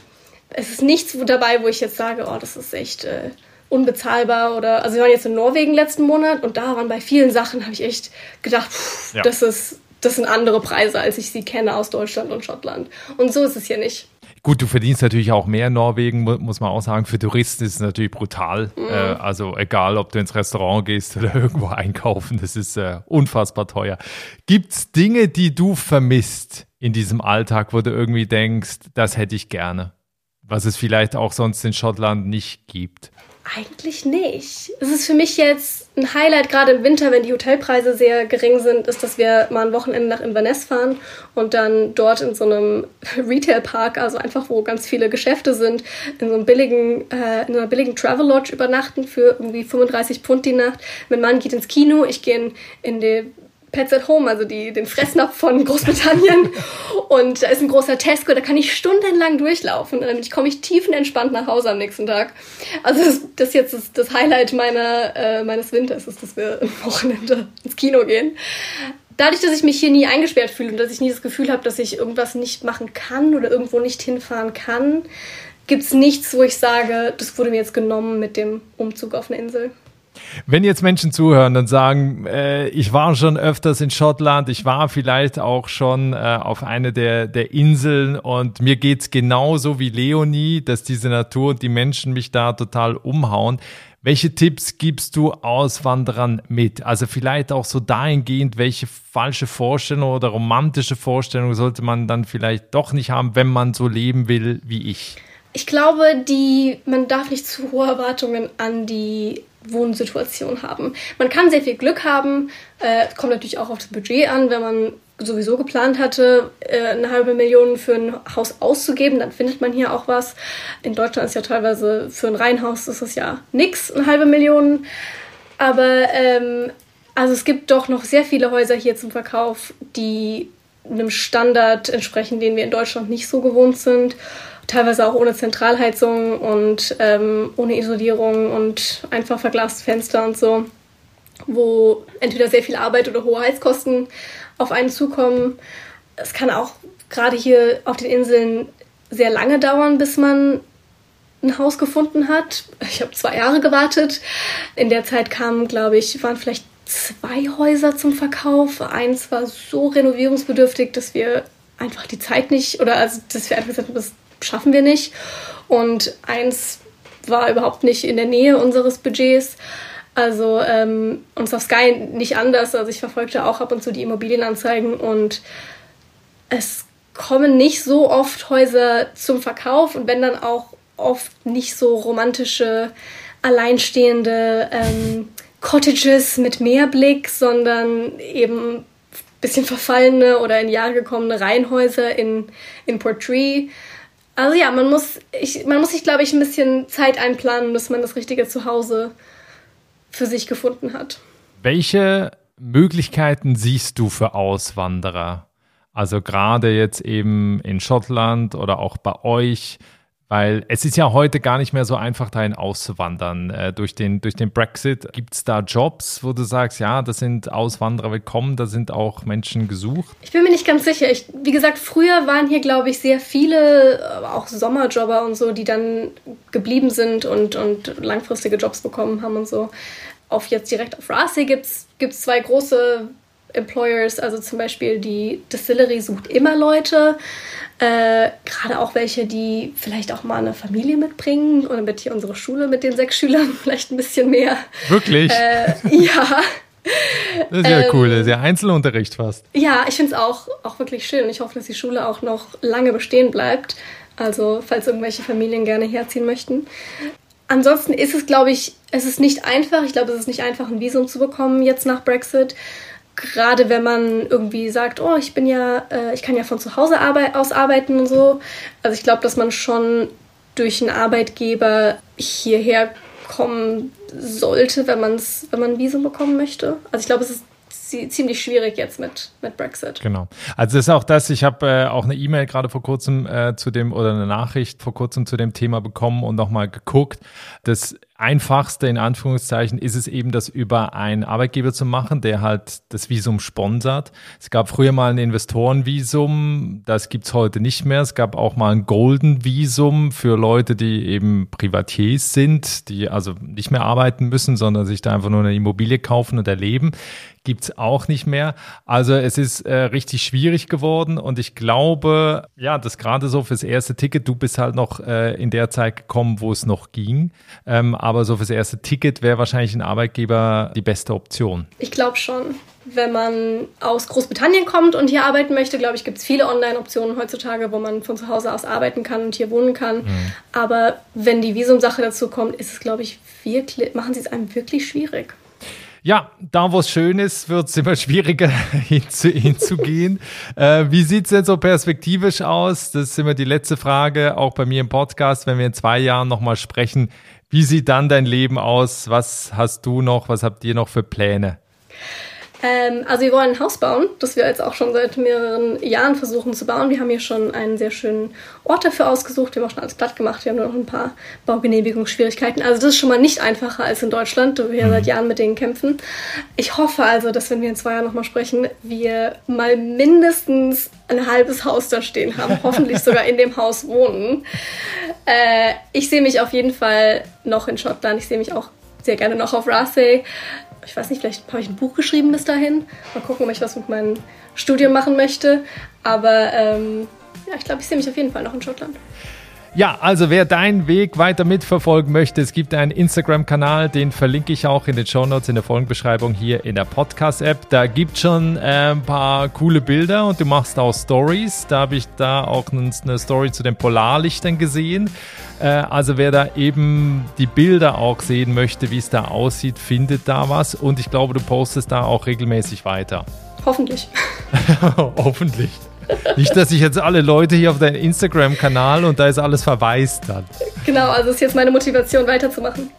es ist nichts dabei, wo ich jetzt sage, oh, das ist echt äh, unbezahlbar oder also wir waren jetzt in Norwegen letzten Monat und da waren bei vielen Sachen habe ich echt gedacht, pff, ja. das ist das sind andere Preise, als ich sie kenne aus Deutschland und Schottland. Und so ist es hier nicht. Gut, du verdienst natürlich auch mehr in Norwegen, muss man auch sagen. Für Touristen ist es natürlich brutal. Mhm. Äh, also egal, ob du ins Restaurant gehst oder irgendwo einkaufen, das ist äh, unfassbar teuer. Gibt es Dinge, die du vermisst in diesem Alltag, wo du irgendwie denkst, das hätte ich gerne? Was es vielleicht auch sonst in Schottland nicht gibt? Eigentlich nicht. Es ist für mich jetzt ein Highlight, gerade im Winter, wenn die Hotelpreise sehr gering sind, ist, dass wir mal ein Wochenende nach Inverness fahren und dann dort in so einem Retail-Park, also einfach wo ganz viele Geschäfte sind, in so einem billigen, äh, in einer billigen Travel Lodge übernachten für irgendwie 35 Pfund die Nacht. Mein Mann geht ins Kino, ich gehe in, in die Pets at Home, also die, den Fressnapf von Großbritannien. und da ist ein großer Tesco, da kann ich stundenlang durchlaufen. Und dann komme ich tiefenentspannt nach Hause am nächsten Tag. Also das, das jetzt ist das Highlight meiner, äh, meines Winters, ist, dass wir am Wochenende ins Kino gehen. Dadurch, dass ich mich hier nie eingesperrt fühle und dass ich nie das Gefühl habe, dass ich irgendwas nicht machen kann oder irgendwo nicht hinfahren kann, gibt es nichts, wo ich sage, das wurde mir jetzt genommen mit dem Umzug auf eine Insel. Wenn jetzt Menschen zuhören und sagen, äh, ich war schon öfters in Schottland, ich war vielleicht auch schon äh, auf eine der, der Inseln und mir geht's genauso wie Leonie, dass diese Natur und die Menschen mich da total umhauen. Welche Tipps gibst du Auswanderern mit? Also vielleicht auch so dahingehend, welche falsche Vorstellung oder romantische Vorstellung sollte man dann vielleicht doch nicht haben, wenn man so leben will wie ich? Ich glaube, die, man darf nicht zu hohe Erwartungen an die Wohnsituation haben. Man kann sehr viel Glück haben, äh, kommt natürlich auch auf das Budget an, wenn man sowieso geplant hatte, äh, eine halbe Million für ein Haus auszugeben, dann findet man hier auch was. In Deutschland ist ja teilweise für ein Reihenhaus ist es ja nix, eine halbe Million. Aber ähm, also es gibt doch noch sehr viele Häuser hier zum Verkauf, die einem Standard entsprechen, den wir in Deutschland nicht so gewohnt sind teilweise auch ohne Zentralheizung und ähm, ohne Isolierung und einfach verglaste Fenster und so, wo entweder sehr viel Arbeit oder hohe Heizkosten auf einen zukommen. Es kann auch gerade hier auf den Inseln sehr lange dauern, bis man ein Haus gefunden hat. Ich habe zwei Jahre gewartet. In der Zeit kamen, glaube ich, waren vielleicht zwei Häuser zum Verkauf. Eins war so renovierungsbedürftig, dass wir einfach die Zeit nicht, oder also dass wir einfach gesagt haben, das schaffen wir nicht. Und eins war überhaupt nicht in der Nähe unseres Budgets. Also ähm, uns auf Sky nicht anders. Also ich verfolgte auch ab und zu die Immobilienanzeigen und es kommen nicht so oft Häuser zum Verkauf und wenn dann auch oft nicht so romantische, alleinstehende ähm, Cottages mit Meerblick, sondern eben ein bisschen verfallene oder in Jahre gekommene Reihenhäuser in, in Portree. Also ja, man muss, ich, man muss sich, glaube ich, ein bisschen Zeit einplanen, bis man das richtige Zuhause für sich gefunden hat. Welche Möglichkeiten siehst du für Auswanderer? Also gerade jetzt eben in Schottland oder auch bei euch. Weil es ist ja heute gar nicht mehr so einfach, dahin auszuwandern. Äh, durch, den, durch den Brexit gibt es da Jobs, wo du sagst, ja, da sind Auswanderer willkommen, da sind auch Menschen gesucht? Ich bin mir nicht ganz sicher. Ich, wie gesagt, früher waren hier, glaube ich, sehr viele, äh, auch Sommerjobber und so, die dann geblieben sind und, und langfristige Jobs bekommen haben und so. Auf jetzt direkt auf Rasi gibt es zwei große Employers, also zum Beispiel die Distillery sucht immer Leute. Äh, Gerade auch welche, die vielleicht auch mal eine Familie mitbringen oder mit hier unsere Schule mit den sechs Schülern vielleicht ein bisschen mehr. Wirklich? Äh, ja. Das ist ja ähm, cool, das ist ja Einzelunterricht fast. Ja, ich finde es auch, auch wirklich schön und ich hoffe, dass die Schule auch noch lange bestehen bleibt. Also, falls irgendwelche Familien gerne herziehen möchten. Ansonsten ist es, glaube ich, es ist nicht einfach. Ich glaube, es ist nicht einfach, ein Visum zu bekommen jetzt nach Brexit gerade wenn man irgendwie sagt, oh, ich bin ja, äh, ich kann ja von zu Hause arbeit aus arbeiten und so. Also ich glaube, dass man schon durch einen Arbeitgeber hierher kommen sollte, wenn man es, wenn man ein Visum bekommen möchte. Also ich glaube, es ist ziemlich schwierig jetzt mit, mit Brexit. Genau. Also das ist auch das, ich habe äh, auch eine E-Mail gerade vor kurzem äh, zu dem oder eine Nachricht vor kurzem zu dem Thema bekommen und nochmal geguckt, dass einfachste in Anführungszeichen ist es eben, das über einen Arbeitgeber zu machen, der halt das Visum sponsert. Es gab früher mal ein Investorenvisum, das gibt's heute nicht mehr. Es gab auch mal ein Golden Visum für Leute, die eben Privatiers sind, die also nicht mehr arbeiten müssen, sondern sich da einfach nur eine Immobilie kaufen und erleben gibt's auch nicht mehr. Also es ist äh, richtig schwierig geworden und ich glaube, ja, das gerade so fürs erste Ticket, du bist halt noch äh, in der Zeit gekommen, wo es noch ging, ähm, aber so fürs erste Ticket wäre wahrscheinlich ein Arbeitgeber die beste Option. Ich glaube schon. Wenn man aus Großbritannien kommt und hier arbeiten möchte, glaube ich, gibt es viele Online-Optionen heutzutage, wo man von zu Hause aus arbeiten kann und hier wohnen kann. Mhm. Aber wenn die Visumsache dazu kommt, ist es, glaube ich, wirklich, machen sie es einem wirklich schwierig. Ja, da wo es schön ist, wird es immer schwieriger hinzu, hinzugehen. äh, wie sieht es denn so perspektivisch aus? Das ist immer die letzte Frage, auch bei mir im Podcast, wenn wir in zwei Jahren nochmal sprechen. Wie sieht dann dein Leben aus? Was hast du noch? Was habt ihr noch für Pläne? Ähm, also wir wollen ein Haus bauen, das wir jetzt auch schon seit mehreren Jahren versuchen zu bauen. Wir haben hier schon einen sehr schönen Ort dafür ausgesucht. Wir haben auch schon alles platt gemacht. Wir haben nur noch ein paar Baugenehmigungsschwierigkeiten. Also das ist schon mal nicht einfacher als in Deutschland, wo wir mhm. seit Jahren mit denen kämpfen. Ich hoffe also, dass wenn wir in zwei Jahren nochmal sprechen, wir mal mindestens ein halbes Haus da stehen haben. Hoffentlich sogar in dem Haus wohnen. Äh, ich sehe mich auf jeden Fall noch in Schottland. Ich sehe mich auch sehr gerne noch auf Rathay ich weiß nicht, vielleicht habe ich ein Buch geschrieben bis dahin. Mal gucken, ob ich was mit meinem Studium machen möchte. Aber ähm, ja, ich glaube, ich sehe mich auf jeden Fall noch in Schottland. Ja, also wer deinen Weg weiter mitverfolgen möchte, es gibt einen Instagram-Kanal, den verlinke ich auch in den Show Notes in der Folgenbeschreibung hier in der Podcast-App. Da gibt schon äh, ein paar coole Bilder und du machst auch Stories. Da habe ich da auch eine Story zu den Polarlichtern gesehen. Äh, also wer da eben die Bilder auch sehen möchte, wie es da aussieht, findet da was. Und ich glaube, du postest da auch regelmäßig weiter. Hoffentlich. Hoffentlich. Nicht, dass ich jetzt alle Leute hier auf deinen Instagram-Kanal und da ist alles verwaist dann. Genau, also ist jetzt meine Motivation weiterzumachen.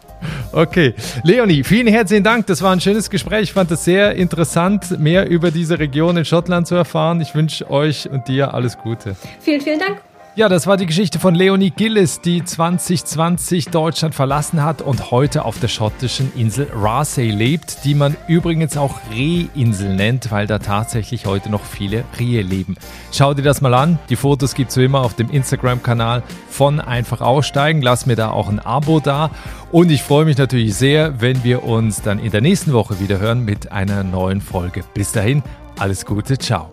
Okay. Leonie, vielen herzlichen Dank. Das war ein schönes Gespräch. Ich fand es sehr interessant, mehr über diese Region in Schottland zu erfahren. Ich wünsche euch und dir alles Gute. Vielen, vielen Dank. Ja, das war die Geschichte von Leonie Gillis, die 2020 Deutschland verlassen hat und heute auf der schottischen Insel Raasay lebt, die man übrigens auch Rehinsel nennt, weil da tatsächlich heute noch viele Rehe leben. Schau dir das mal an. Die Fotos gibt's wie immer auf dem Instagram-Kanal von Einfach Aussteigen. Lass mir da auch ein Abo da. Und ich freue mich natürlich sehr, wenn wir uns dann in der nächsten Woche wieder hören mit einer neuen Folge. Bis dahin, alles Gute, ciao.